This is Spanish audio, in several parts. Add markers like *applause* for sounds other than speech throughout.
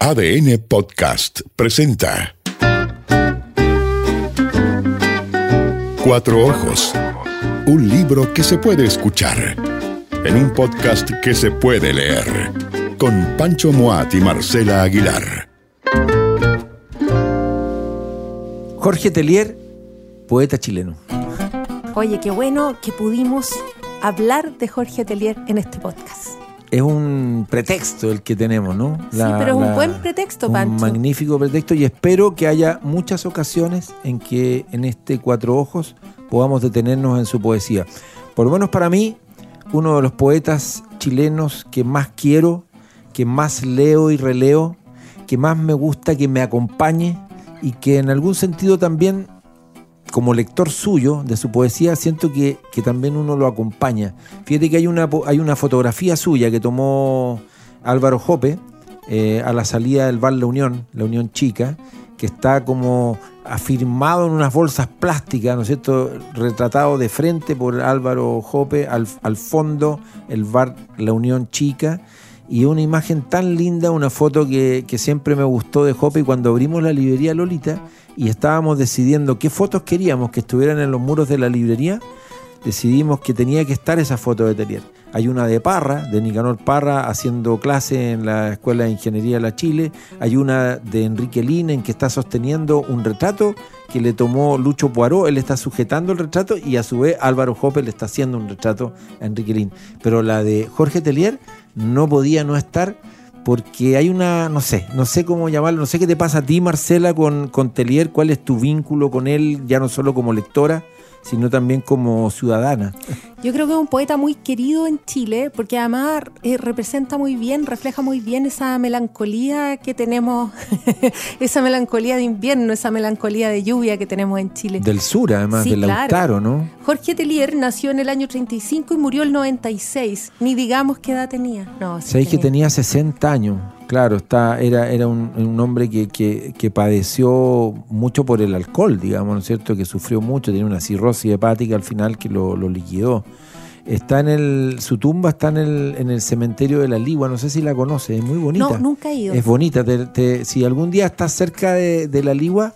ADN Podcast presenta Cuatro Ojos. Un libro que se puede escuchar. En un podcast que se puede leer. Con Pancho Moat y Marcela Aguilar. Jorge Telier, poeta chileno. Oye, qué bueno que pudimos hablar de Jorge Telier en este podcast. Es un pretexto el que tenemos, ¿no? sí, pero es un buen pretexto, Pancho. Un magnífico pretexto y espero que haya muchas ocasiones en que en este Cuatro Ojos podamos detenernos en su poesía. Por lo menos para mí, uno de los poetas chilenos que más quiero, que más leo y releo, que más me gusta que me acompañe y que en algún sentido también como lector suyo de su poesía, siento que, que, también uno lo acompaña. Fíjate que hay una, hay una fotografía suya que tomó Álvaro Jope eh, a la salida del bar La Unión, La Unión Chica, que está como afirmado en unas bolsas plásticas, ¿no es cierto?, retratado de frente por Álvaro Jope, al, al fondo el bar La Unión Chica, y una imagen tan linda, una foto que, que siempre me gustó de Jope, y cuando abrimos la librería Lolita, y estábamos decidiendo qué fotos queríamos que estuvieran en los muros de la librería, decidimos que tenía que estar esa foto de Telier. Hay una de Parra, de Nicanor Parra, haciendo clase en la Escuela de Ingeniería de la Chile. Hay una de Enrique Lin en que está sosteniendo un retrato que le tomó Lucho Poirot. Él está sujetando el retrato y a su vez Álvaro Jope le está haciendo un retrato a Enrique Lin. Pero la de Jorge Telier no podía no estar porque hay una, no sé, no sé cómo llamarlo, no sé qué te pasa a ti, Marcela, con, con Telier, cuál es tu vínculo con él, ya no solo como lectora, sino también como ciudadana. Yo creo que es un poeta muy querido en Chile, porque además eh, representa muy bien, refleja muy bien esa melancolía que tenemos, *laughs* esa melancolía de invierno, esa melancolía de lluvia que tenemos en Chile. Del sur, además, Sí, del claro. Lautaro, ¿no? Jorge Telier nació en el año 35 y murió el 96. Ni digamos qué edad tenía. No, sí Sabéis que tenía 60 años. Claro, está, era, era un, un hombre que, que, que padeció mucho por el alcohol, digamos, ¿no es cierto? Que sufrió mucho, tenía una cirrosis hepática al final que lo, lo liquidó. Está en el, su tumba está en el, en el cementerio de la Ligua, no sé si la conoce, es muy bonita. No, nunca he ido. Es bonita. te- te- si algún día estás cerca de, de la Ligua,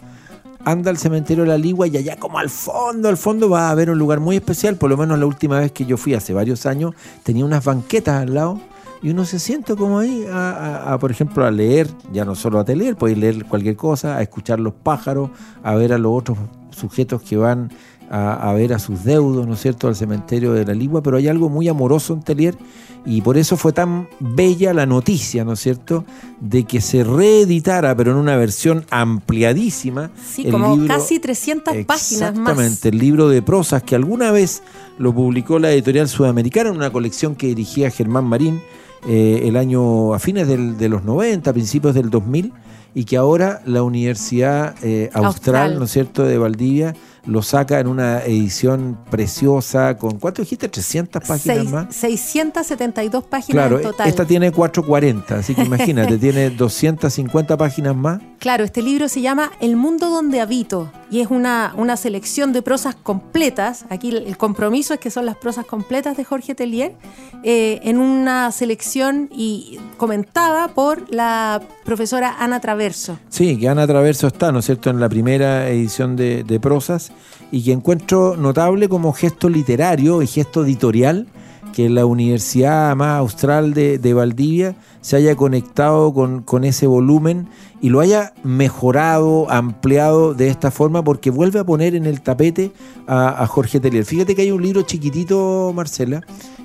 anda al cementerio de la Ligua y allá como al fondo, al fondo va a haber un lugar muy especial. Por lo menos la última vez que yo fui, hace varios años, tenía unas banquetas al lado y uno se siente como ahí, a, a- a, por ejemplo, a leer, ya no solo a leer, podéis leer cualquier cosa, a escuchar los pájaros, a ver a los otros sujetos que van a, a ver a sus deudos, ¿no es cierto?, al cementerio de la Ligua, pero hay algo muy amoroso en Telier y por eso fue tan bella la noticia, ¿no es cierto?, de que se reeditara, pero en una versión ampliadísima. Sí, el como libro- casi 300 páginas más. Exactamente, el libro de prosas que alguna vez lo publicó la editorial sudamericana en una colección que dirigía Germán Marín eh, el año a fines del- de los 90, principios del 2000, y que ahora la Universidad eh, Austral, Austral. ¿no es cierto?, de Valdivia lo saca en una edición preciosa con, ¿cuánto dijiste? 300 páginas Seis- más. 672 páginas Claro, en total. esta tiene 440, así que imagínate, *laughs* tiene 250 páginas más. Claro, este libro se llama El mundo donde habito y es una, una selección de prosas completas. Aquí el, compromiso es que son las prosas completas de Jorge Telier, eh, en una selección y comentada por la profesora Ana Sí, que Ana Traverso está, ¿no es cierto?, en la primera edición de, prosas y que encuentro notable como gesto literario y gesto editorial que la Universidad más Austral de, Valdivia se haya conectado con, ese volumen y lo haya mejorado, ampliado de esta forma porque vuelve a poner en el tapete a, a Jorge Telier. Fíjate que hay un libro chiquitito, Marcela,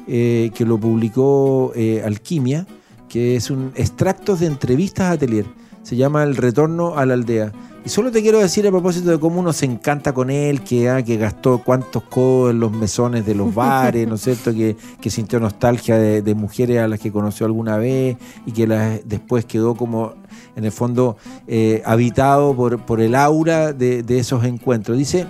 eh, que lo publicó eh, Alquimia, que es un extractos de entrevistas a Telier. Se llama El retorno a la aldea. Y solo te quiero decir a propósito de cómo uno se encanta con él, que, ah, que gastó cuántos codos en los mesones de los bares, ¿no es cierto? Que, sintió nostalgia de, mujeres a las que conoció alguna vez y que las, después quedó como, en el fondo, eh, habitado por, por el aura de, esos encuentros. Dice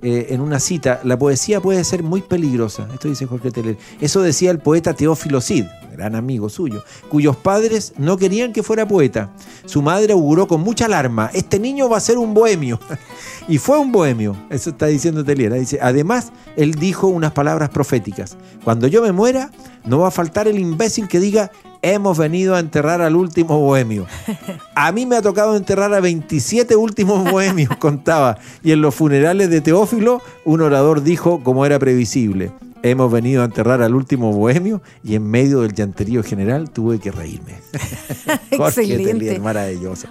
eh, en una cita, la poesía puede ser muy peligrosa. Esto dice Jorge Teler. Eso decía el poeta Teófilo Cid, gran amigo suyo, cuyos padres no querían que fuera poeta. Su madre auguró con mucha alarma, este niño va a ser un bohemio. *laughs* y fue un bohemio, eso está diciendo Teliera. Dice, además, él dijo unas palabras proféticas. Cuando yo me muera, no va a faltar el imbécil que diga, hemos venido a enterrar al último bohemio. *laughs* A mí me ha tocado enterrar a 27 últimos bohemios, *laughs* contaba. Y en los funerales de Teófilo, un orador dijo, como era previsible, hemos venido a enterrar al último bohemio y en medio del llanterío general tuve que reírme. *laughs* Excelente. maravilloso.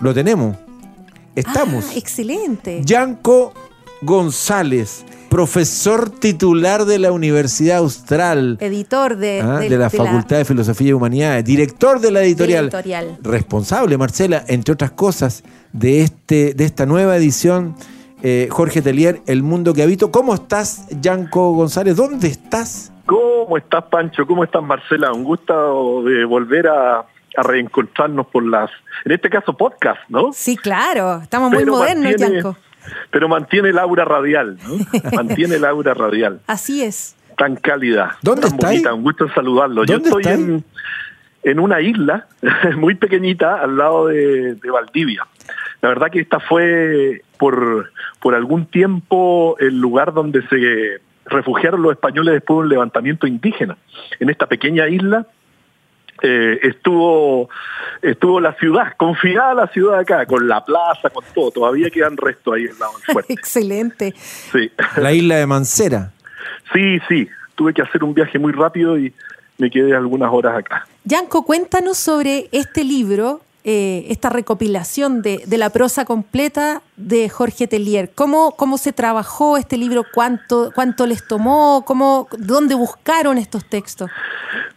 Lo tenemos. Estamos. Ah, excelente. Yanko González, profesor titular de la Universidad Austral. Editor de, ah, de- de la de Facultad de Filosofía y Humanidades, director de la editorial, editorial. responsable, Marcela, entre otras cosas, de, este, de esta nueva edición, eh, Jorge Telier, El Mundo que Habito. ¿Cómo estás, Yanko González? ¿Dónde estás? ¿Cómo estás, Pancho? ¿Cómo estás, Marcela? Un gusto de volver a, a reencontrarnos por las, en este caso, podcast, ¿no? Sí, claro. Estamos muy Pero modernos, mantiene- Yanko. Pero mantiene el aura radial, ¿no? *laughs* Mantiene el aura radial. Así es. Tan cálida. ¿Dónde tan está ahí? bonita. Un gusto saludarlo. Yo ¿Dónde estoy en una isla *laughs* muy pequeñita al lado de, de Valdivia. La verdad que esta fue por, por algún tiempo el lugar donde se refugiaron los españoles después de un levantamiento indígena. En esta pequeña isla eh, estuvo estuvo la ciudad, confinada la ciudad acá, con la plaza, con todo. Todavía quedan restos ahí al lado del fuerte. Excelente. Sí. La isla de Mancera. sí, sí. Tuve que hacer un viaje muy rápido y me quedé algunas horas acá. Yanko, cuéntanos sobre este libro, eh, esta recopilación de, la prosa completa de Jorge Telier. ¿Cómo, ¿Cómo se trabajó este libro? ¿Cuánto, cuánto les tomó? ¿Cómo, ¿Dónde buscaron estos textos?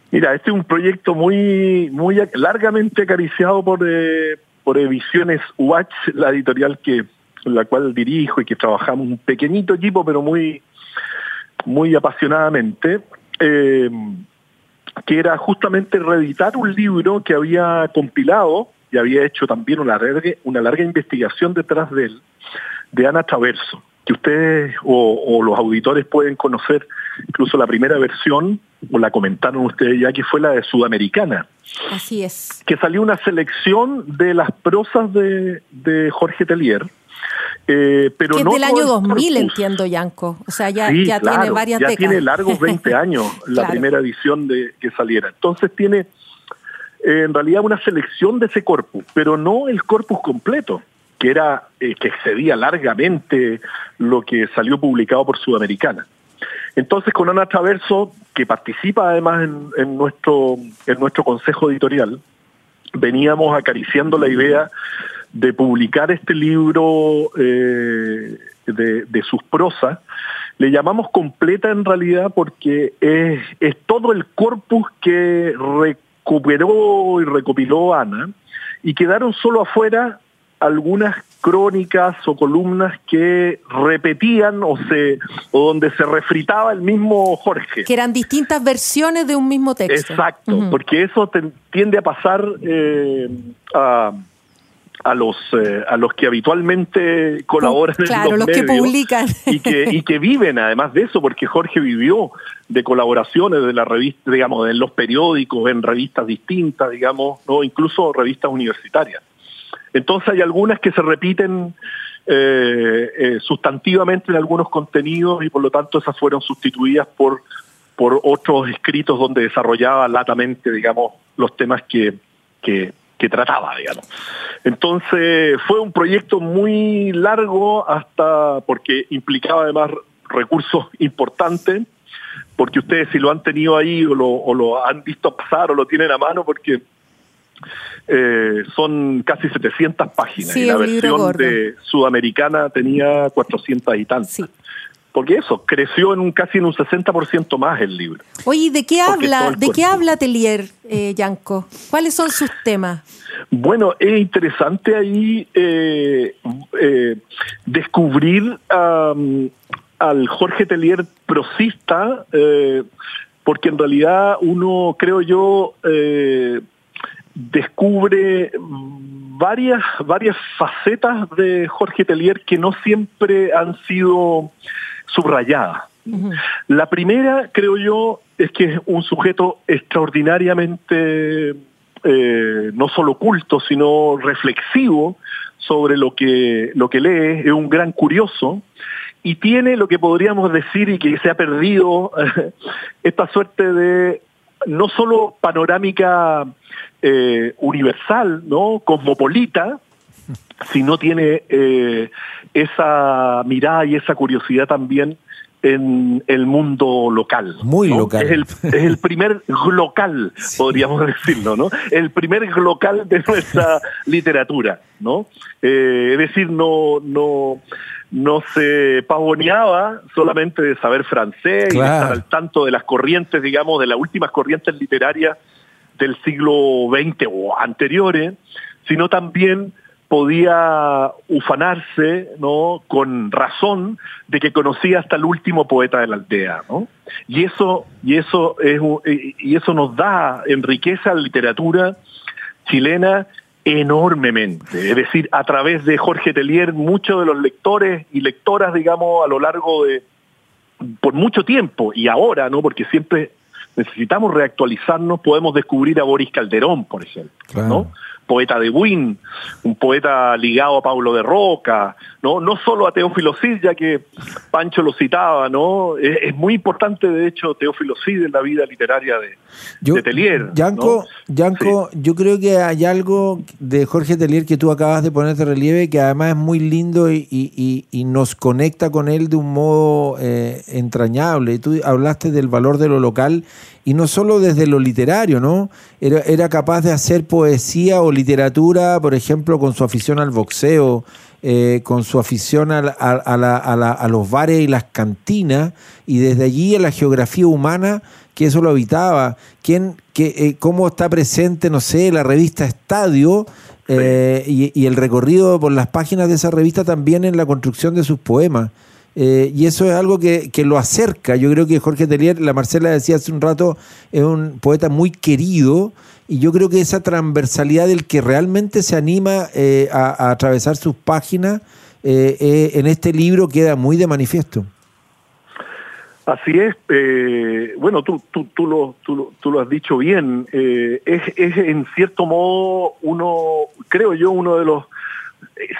Mira, este es un proyecto muy, muy largamente acariciado por, eh, por Ediciones Watch, la editorial que la cual dirijo y que trabajamos un pequeñito equipo, pero muy, muy apasionadamente, eh, que era justamente reeditar un libro que había compilado y había hecho también una larga, una larga investigación detrás de él, de Ana Traverso, que ustedes o, o los auditores pueden conocer incluso la primera versión, o la comentaron ustedes ya, que fue la de Sudamericana, Así es. que salió una selección de las prosas de, de Jorge Telier, eh, pero que es no del año el 2000, corpus. entiendo, Yanko. O sea, ya, Sí, ya claro, tiene varias ya décadas. tiene largos 20 *laughs* años la Claro. primera edición de que saliera. Entonces tiene eh, en realidad una selección de ese corpus, pero no el corpus completo, que era eh, que excedía largamente lo que salió publicado por Sudamericana. Entonces con Ana Traverso, que participa además en, nuestro en nuestro consejo editorial, veníamos acariciando la idea de publicar este libro eh, de, sus prosas. Le llamamos completa en realidad porque es, todo el corpus que recuperó y recopiló Ana y quedaron solo afuera algunas crónicas o columnas que repetían o se o donde se refritaba el mismo Jorge. Que eran distintas versiones de un mismo texto. Exacto, porque eso te- tiende a pasar eh, a, a los eh, a los que habitualmente colaboran Claro, en los, los que medios publican. y que *laughs* y que viven además de eso, porque Jorge vivió de colaboraciones de la revista, digamos, en los periódicos, en revistas distintas, digamos, no, incluso revistas universitarias. Entonces hay algunas que se repiten eh, eh, sustantivamente en algunos contenidos y por lo tanto esas fueron sustituidas por, por otros escritos donde desarrollaba latamente, digamos, los temas que, que, que trataba, digamos. Entonces fue un proyecto muy largo hasta porque implicaba además recursos importantes, porque ustedes si lo han tenido ahí o lo, o lo han visto pasar o lo tienen a mano, porque eh, son casi 700 páginas Sí, y la versión de sudamericana tenía 400 y tantas. Sí. Porque eso, creció en un casi en un 60% más el libro. Oye, ¿y ¿de qué Porque habla, de qué habla Telier, eh, Yanko? ¿Cuáles son sus temas? Bueno, es interesante ahí eh, eh, descubrir al Jorge Telier prosista, eh, porque en realidad uno, creo yo, descubre varias, varias facetas de Jorge Telier que no siempre han sido subrayadas. Ujú. La primera, creo yo, es que es un sujeto extraordinariamente eh, no solo culto, sino reflexivo sobre lo que, lo que lee, es un gran curioso y tiene lo que podríamos decir y que se ha perdido *laughs* esta suerte de no solo panorámica eh, universal, ¿no? Cosmopolita, sino tiene eh, esa mirada y esa curiosidad también en el mundo local. Muy local. Es el, es el primer local, *laughs* podríamos decirlo, ¿no? El primer local de nuestra *laughs* literatura, ¿no? Eh, es decir, no, no, no se pavoneaba solamente de saber francés y de estar al tanto de las corrientes, digamos, de las últimas corrientes literarias del siglo XX o anteriores, sino también podía ufanarse, ¿no? Con razón de que conocía hasta el último poeta de la aldea, ¿no? Y eso, y eso es, y eso nos da, enriquece la literatura chilena enormemente. Es decir, a través de Jorge Telier, muchos de los lectores y lectoras, digamos, a lo largo de, por mucho tiempo, y ahora, ¿no? Porque siempre necesitamos reactualizarnos, podemos descubrir a Boris Calderón, por ejemplo, ¿no? Poeta de Win, un poeta ligado a Pablo de Roca, no, no solo a Teófilo Cid, ya que Pancho lo citaba, ¿no? Es, muy importante, de hecho, Teófilo Cid en la vida literaria de, Telier. Yanko, yo creo que hay algo de Jorge Telier que tú acabas de poner de relieve que además es muy lindo y, nos conecta con él de un modo eh, entrañable. Tú hablaste del valor de lo local y no solo desde lo literario, ¿no? Era, era capaz de hacer poesía o literatura, por ejemplo, con su afición al boxeo, eh, con su afición a, a, los bares y las cantinas, y desde allí a la geografía humana, que eso lo habitaba, quién, que, eh, cómo está presente, no sé, la revista Estadio, eh, y, y, el recorrido por las páginas de esa revista también en la construcción de sus poemas. Eh, y eso es algo que, lo acerca. Yo creo que Jorge Telier, la Marcela decía hace un rato, es un poeta muy querido. Y yo creo que esa transversalidad del que realmente se anima eh, a, atravesar sus páginas eh, en este libro queda muy de manifiesto. Así es, bueno, tú, tú, tú, lo, tú, tú, lo has dicho bien, es, es en cierto modo uno, creo yo, uno de los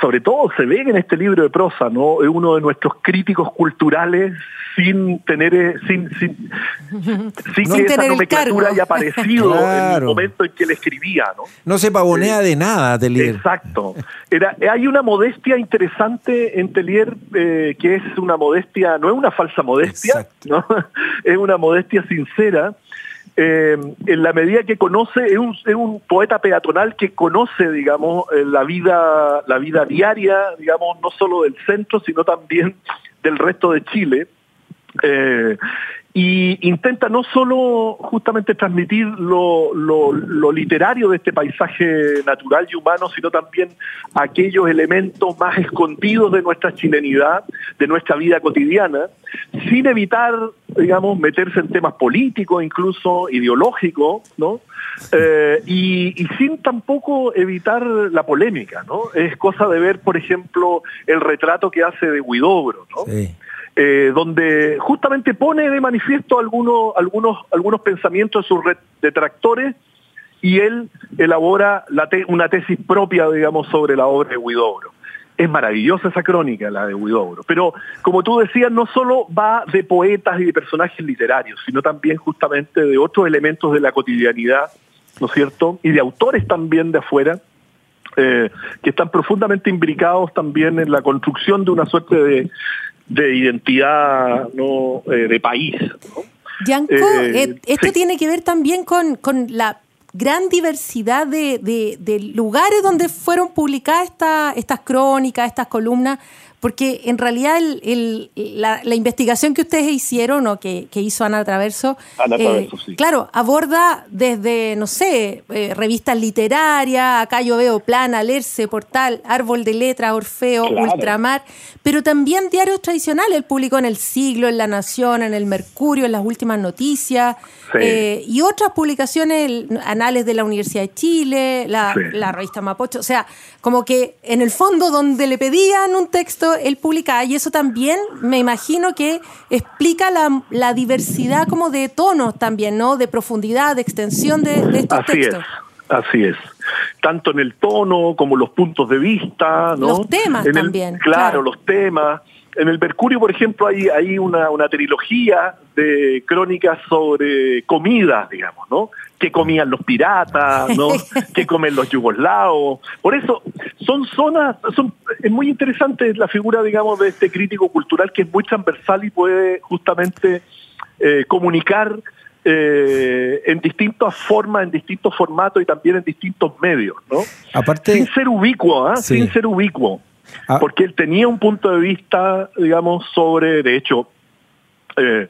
sobre todo se ve en este libro de prosa, ¿no? Es uno de nuestros críticos culturales sin tener, eh, sin, sin, *laughs* sin, que esa nomenclatura haya aparecido en el momento en que él escribía, ¿no? No se pavonea de nada, Telier. Exacto. Era, hay una modestia interesante en Telier, eh, que es una modestia, no es una falsa modestia, ¿no? *laughs* es una modestia sincera, eh, en la medida que conoce, es un, poeta peatonal que conoce, digamos, eh, la vida, la vida diaria, digamos, no solo del centro, sino también del resto de Chile. Eh, y intenta no solo justamente transmitir lo, lo, literario de este paisaje natural y humano, sino también aquellos elementos más escondidos de nuestra chilenidad, de nuestra vida cotidiana, sin evitar, digamos, meterse en temas políticos, incluso ideológicos, ¿no? Eh, y, y, sin tampoco evitar la polémica, ¿no? Es cosa de ver, por ejemplo, el retrato que hace de Huidobro, ¿no? Sí eh, donde justamente pone de manifiesto algunos, algunos, algunos pensamientos de sus detractores y él elabora la una tesis propia, digamos, sobre la obra de Huidobro. Es maravillosa esa crónica, la de Huidobro. Pero, como tú decías, no solo va de poetas y de personajes literarios, sino también justamente de otros elementos de la cotidianidad, ¿no es cierto? Y de autores también de afuera, eh, que están profundamente imbricados también en la construcción de una suerte de, de identidad no eh, de país. ¿no? Yanko, eh, eh, esto tiene que ver también con, con la gran diversidad de, de, de, lugares donde fueron publicadas esta, estas crónicas, estas columnas porque en realidad el, la, investigación que ustedes hicieron o que, hizo Ana Traverso, eh, claro, aborda desde, no sé, eh, revistas literarias, acá yo veo Plana, Lerce, Portal, Árbol de Letras, Orfeo, Ultramar, pero también diarios tradicionales, el público en El Siglo, en La Nación, en El Mercurio, en las últimas noticias, eh, y otras publicaciones, Anales de la Universidad de Chile, la, la revista Mapocho, o sea, como que en el fondo donde le pedían un texto, él publicaba, y eso también me imagino que explica la, diversidad como de tonos también, ¿no? De profundidad, de extensión de, estos así textos. Es, así es. Tanto en el tono como los puntos de vista, ¿no? Los temas En el- también, Claro, claro. los temas. En el Mercurio, por ejemplo, hay, hay una, una trilogía de crónicas sobre comidas, digamos, ¿no? ¿Qué comían los piratas, ¿no? *laughs* ¿Qué comen los yugoslavos? Por eso, son zonas, son, es muy interesante la figura, digamos, de este crítico cultural que es muy transversal y puede justamente eh, comunicar eh, en distintas formas, en distintos formatos y también en distintos medios, ¿no? Aparte, Sin ser ubicuo, ¿ah? Sí. Sin ser ubicuo. Ah. Porque él tenía un punto de vista, digamos, sobre, de hecho, eh,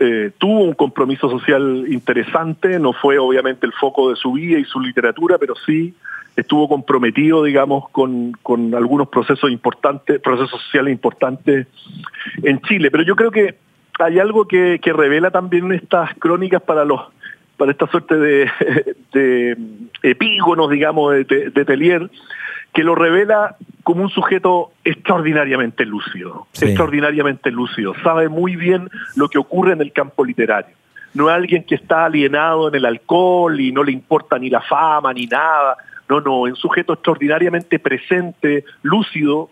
eh, tuvo un compromiso social interesante, no fue obviamente el foco de su vida y su literatura, pero sí estuvo comprometido, digamos, con, con algunos procesos importantes, procesos sociales importantes en Chile. Pero yo creo que hay algo que, que revela también estas crónicas para los para esta suerte de, *laughs* de epígonos, digamos, de, de, de Telier, que lo revela como un sujeto extraordinariamente lúcido, Sí. extraordinariamente lúcido, sabe muy bien lo que ocurre en el campo literario. No es alguien que está alienado en el alcohol y no le importa ni la fama ni nada. No, no, es un sujeto extraordinariamente presente, lúcido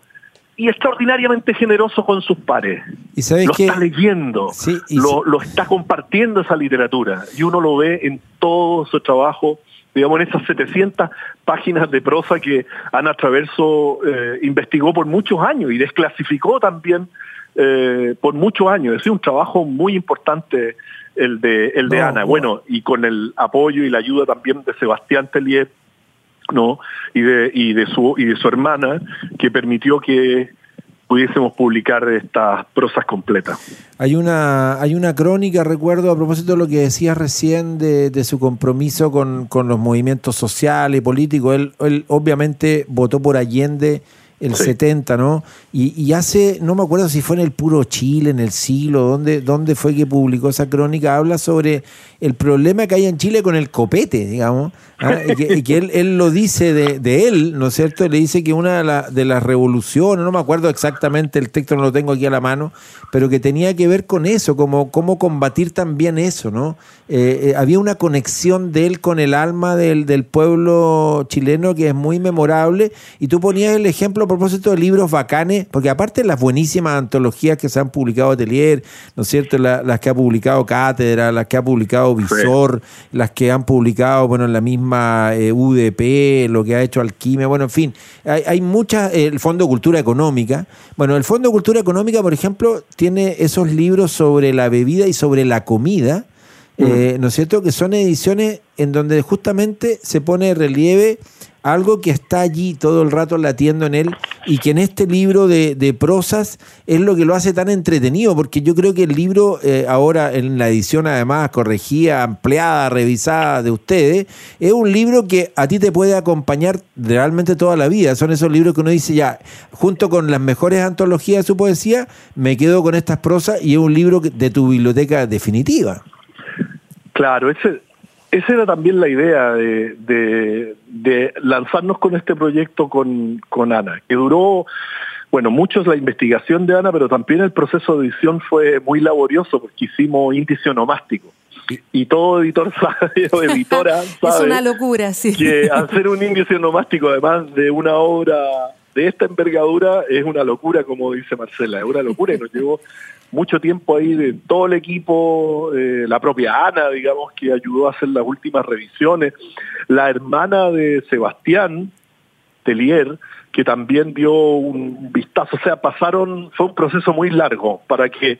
y extraordinariamente generoso con sus pares. y sabes Lo que está leyendo, Sí, y lo, lo está compartiendo esa literatura y uno lo ve en todo su trabajo, digamos, en esas 700 páginas de prosa que Ana Traverso eh, investigó por muchos años y desclasificó también eh, por muchos años. Es decir, un trabajo muy importante el de, el de No, Ana. no. Bueno, y con el apoyo y la ayuda también de Sebastián Tellier, ¿no? Y de, y de su y de su hermana, que permitió que pudiésemos publicar estas prosas completas. Hay una, hay una crónica, recuerdo, a propósito de lo que decías recién de, de su compromiso con, con los movimientos sociales y políticos. Él, él obviamente votó por Allende el Sí. 70, ¿no? Y, y hace, no me acuerdo si fue en el Puro Chile, en el siglo, ¿dónde, dónde fue que publicó esa crónica? Habla sobre el problema que hay en Chile con el copete, digamos. ¿ah? Y que, y que él, él lo dice de, de él, ¿no es cierto? Le dice que una de, la- de las revoluciones, no me acuerdo exactamente, el texto no lo tengo aquí a la mano, pero que tenía que ver con eso, como cómo combatir también eso, ¿no? Eh, eh, había una conexión de él con el alma del, del pueblo chileno que es muy memorable, y tú ponías el ejemplo a propósito de libros bacanes, porque aparte de las buenísimas antologías que se han publicado Atelier, ¿no es cierto? La- las que ha publicado Cátedra, las que ha publicado Visor, las que han publicado, bueno, en la misma eh, UDP, lo que ha hecho Alquimia, bueno, en fin, hay, hay muchas, el Fondo de Cultura Económica. Bueno, el Fondo de Cultura Económica, por ejemplo, tiene esos libros sobre la bebida y sobre la comida, eh, ¿no es cierto? Que son ediciones en donde justamente se pone de relieve algo que está allí todo el rato latiendo en él y que en este libro de, de prosas es lo que lo hace tan entretenido, porque yo creo que el libro eh, ahora en la edición además corregida, ampliada, revisada de ustedes, es un libro que a ti te puede acompañar realmente toda la vida. Son esos libros que uno dice ya, junto con las mejores antologías de su poesía, me quedo con estas prosas y es un libro de tu biblioteca definitiva. Claro, ese, esa era también la idea de, de- de lanzarnos con este proyecto con, con Ana, que duró, bueno, mucho es la investigación de Ana, pero también el proceso de edición fue muy laborioso porque hicimos índice onomástico. Y todo editor *laughs* sabe, o editora *laughs* Es sabe una locura, sí. que hacer un índice onomástico, además de una obra de esta envergadura, es una locura, como dice Marcela, es una locura y nos llevó mucho tiempo ahí de todo el equipo, eh, la propia Ana, digamos, que ayudó a hacer las últimas revisiones, la hermana de Sebastián Telier, que también dio un vistazo, o sea, pasaron, fue un proceso muy largo para que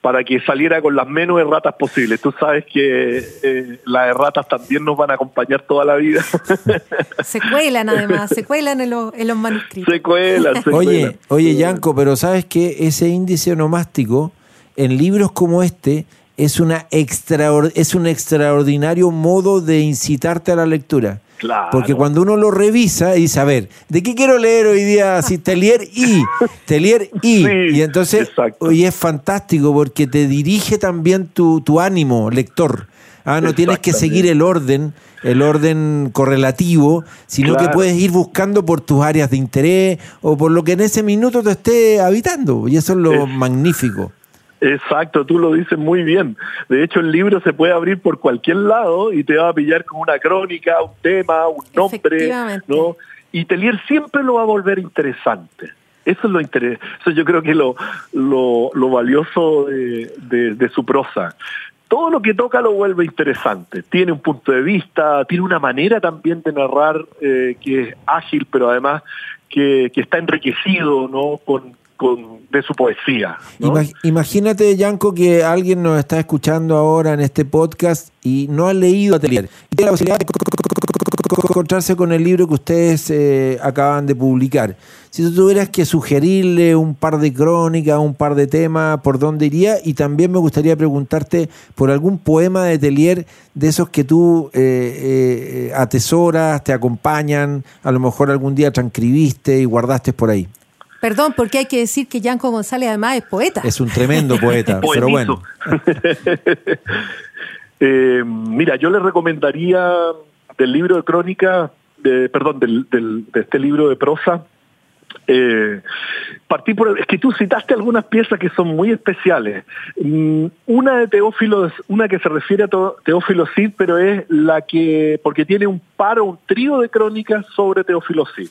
para que saliera con las menos erratas posibles. Tú sabes que eh, las erratas también nos van a acompañar toda la vida. *laughs* Se cuelan además, se cuelan en, los- en los manuscritos. se cuelan, se Oye, cuelan. oye, Yanko, pero sabes que ese índice onomástico en libros como este es una extraor- es un extraordinario modo de incitarte a la lectura. Claro. Porque cuando uno lo revisa y dice, a ver, ¿de qué quiero leer hoy día? Si Telier y, *laughs* Telier y. Sí, y entonces, exacto. hoy es fantástico porque te dirige también tu, tu ánimo, lector. Ah, no tienes que seguir el orden, el orden correlativo, sino que puedes ir buscando por tus áreas de interés o por lo que en ese minuto te esté habitando. Y eso es lo Es- magnífico. Exacto, tú lo dices muy bien. De hecho, el libro se puede abrir por cualquier lado y te va a pillar con una crónica, un tema, un nombre, ¿no? Y Telier siempre lo va a volver interesante. Eso es lo interesante. Eso yo creo que es lo, lo, valioso de, su prosa. Todo lo que toca lo vuelve interesante. Tiene un punto de vista, tiene una manera también de narrar eh, que es ágil, pero además que, que está enriquecido ¿no? con, de su poesía. Imagínate, Yanko, que alguien nos está escuchando ahora en este podcast y no ha leído Atelier. Y tiene la posibilidad de encontrarse con el libro que ustedes eh, acaban de publicar. Si tú tuvieras que sugerirle un par de crónicas, un par de temas, ¿por dónde iría? Y también me gustaría preguntarte por algún poema de Telier de esos que tú eh, eh, atesoras, te acompañan, a lo mejor algún día transcribiste y guardaste por ahí. Perdón, porque hay que decir que Yanko González además es poeta. Es un tremendo poeta, *laughs* pero bueno. *laughs* Eh, mira, yo le recomendaría del libro de crónica, de, perdón, del, de este libro de prosa, eh, partí por es que tú citaste algunas piezas que son muy especiales. Mm, una de Teófilo, una que se refiere a Teófilo Cid, pero es la que, porque tiene un paro, un trío de crónicas sobre Teófilo Cid.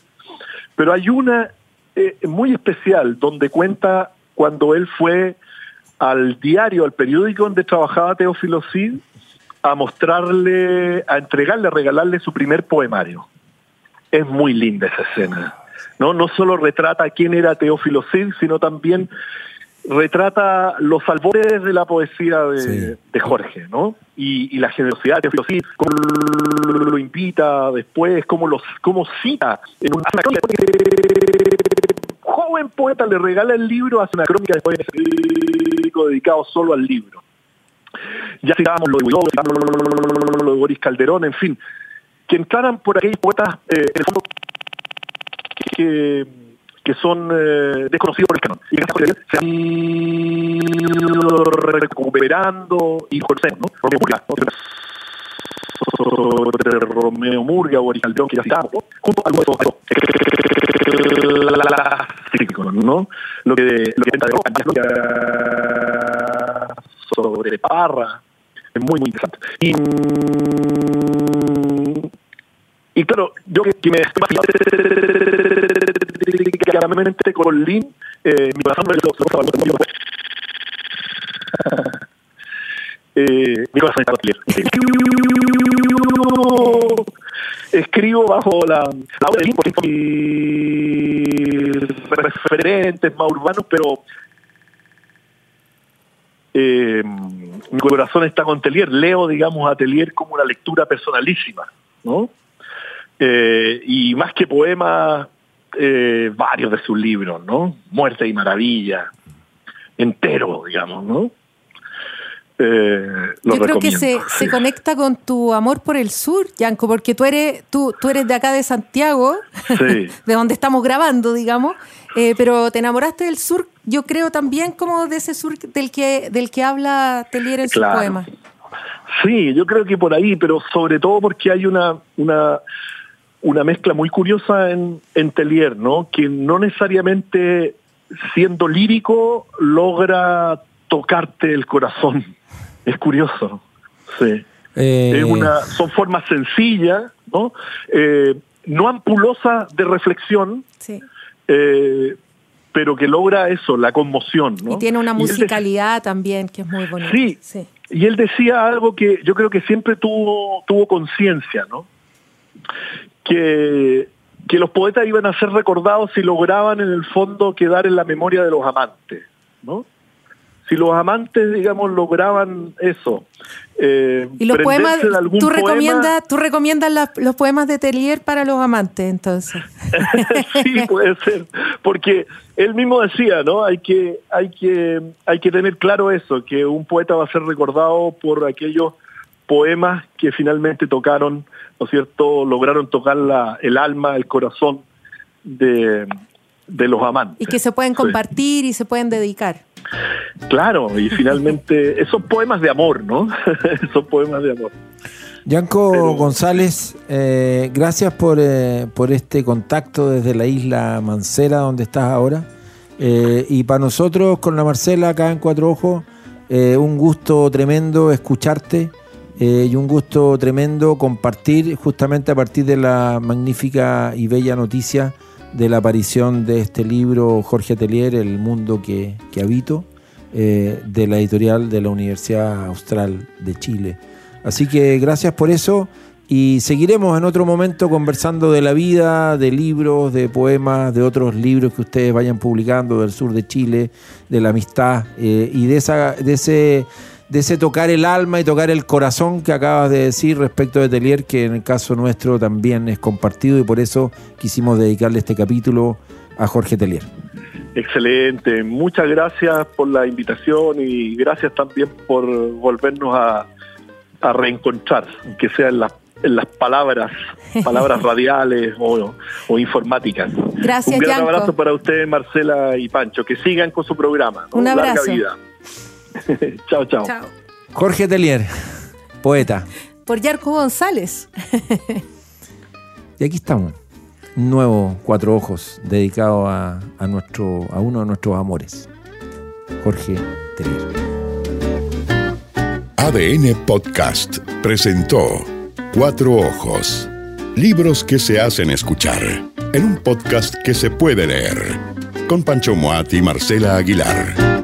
Pero hay una eh, muy especial donde cuenta cuando él fue al diario, al periódico donde trabajaba Teófilo Cid, a mostrarle, a entregarle, a regalarle su primer poemario. Es muy linda esa escena. No, no solo retrata quién era Teófilo Cid, sino también retrata los albores de la poesía de, Jorge, ¿no? Y, la generosidad de Teófilo Cid, cómo lo, invita después, cómo, los, cómo cita en una joven poeta le regala el libro, hace una crónica después dedicado solo al libro. Ya citábamos lo de lo de Boris Calderón, en fin, que entraran por aquellos poetas, eh, en el fondo, que, que son eh, desconocidos por el canon. Y que se han ido recuperando y conocen, ¿no? Romeo Murga, ¿no? Romeo Murga, Boris Calderón, que ya citamos, junto a algunos crítico, ¿no? Lo que, lo que de sobre Parra, es muy, muy interesante. Y, y claro, yo que, que me estoy claramente con Lin, eh, mi corazón me lo eh, mi corazón está bajo la, la obra referentes más urbanos, pero eh, mi corazón está con Telier. Leo, digamos, a Telier como una lectura personalísima, ¿no? Eh, y más que poemas, eh, varios de sus libros, ¿no? Muerte y Maravilla, entero, digamos, ¿no? Eh, Yo creo que se, *laughs* se, conecta con tu amor por el sur, Yanko, porque tú eres, tú, tú eres de acá de Santiago, *laughs* de donde estamos grabando, digamos, eh, pero te enamoraste del sur, yo creo también como de ese sur del que, del que habla Telier en su poema. Sí, yo creo que por ahí, pero sobre todo porque hay una, una, una mezcla muy curiosa en, en Telier, ¿no? Que no necesariamente siendo lírico logra tocarte el corazón. Es curioso, sí. Eh, es una, son formas sencillas, ¿no? Eh, no ampulosas de reflexión, sí. Eh, pero que logra eso, la conmoción. ¿no? Y tiene una musicalidad también que es muy bonita. Sí, sí, y él decía algo que yo creo que siempre tuvo, tuvo conciencia, ¿no? Que, que los poetas iban a ser recordados si lograban en el fondo quedar en la memoria de los amantes, ¿no? Si los amantes, digamos, lograban eso. Eh, y los poemas, ¿tú recomiendas, ¿tú recomiendas los poemas de Tellier para los amantes, entonces? *laughs* sí, puede ser, porque él mismo decía, ¿no? Hay que, hay que, hay que tener claro eso, que un poeta va a ser recordado por aquellos poemas que finalmente tocaron, ¿no es cierto? Lograron tocar la, el alma, el corazón de, de los amantes. Y que se pueden compartir y se pueden dedicar. Claro, y *laughs* finalmente, esos poemas de amor, ¿no? *laughs* esos poemas de amor. Yanko González, eh, gracias por, eh, por este contacto desde la isla Mancera, donde estás ahora. Eh, y para nosotros, con la Marcela acá en Cuatro Ojos, eh, un gusto tremendo escucharte y un gusto tremendo compartir justamente a partir de la magnífica y bella noticia de la aparición de este libro Jorge Atelier, El mundo que, que habito, de la editorial de la Universidad Austral de Chile. Así que gracias por eso y seguiremos en otro momento conversando de la vida, de libros, de poemas, de otros libros que ustedes vayan publicando del sur de Chile, de la amistad eh, y de, esa, de, ese, de ese tocar el alma y tocar el corazón que acabas de decir respecto de Telier, que en el caso nuestro también es compartido y por eso quisimos dedicarle este capítulo a Jorge Telier. Excelente, muchas gracias por la invitación y gracias también por volvernos a, a reencontrar, que sea en las en las palabras, *laughs* palabras radiales o, informáticas. Gracias, Un gran abrazo para ustedes, Marcela y Pancho. Que sigan con su programa. Un abrazo. Larga vida. *laughs* chao, chao, Jorge Telier, poeta. Por Yarco González. y aquí estamos. Un nuevo Cuatro Ojos dedicado a, a, nuestro, a uno de nuestros amores. Jorge Telier. ADN Podcast presentó Cuatro Ojos. Libros que se hacen escuchar. En un podcast que se puede leer. Con Pancho Moat y Marcela Aguilar.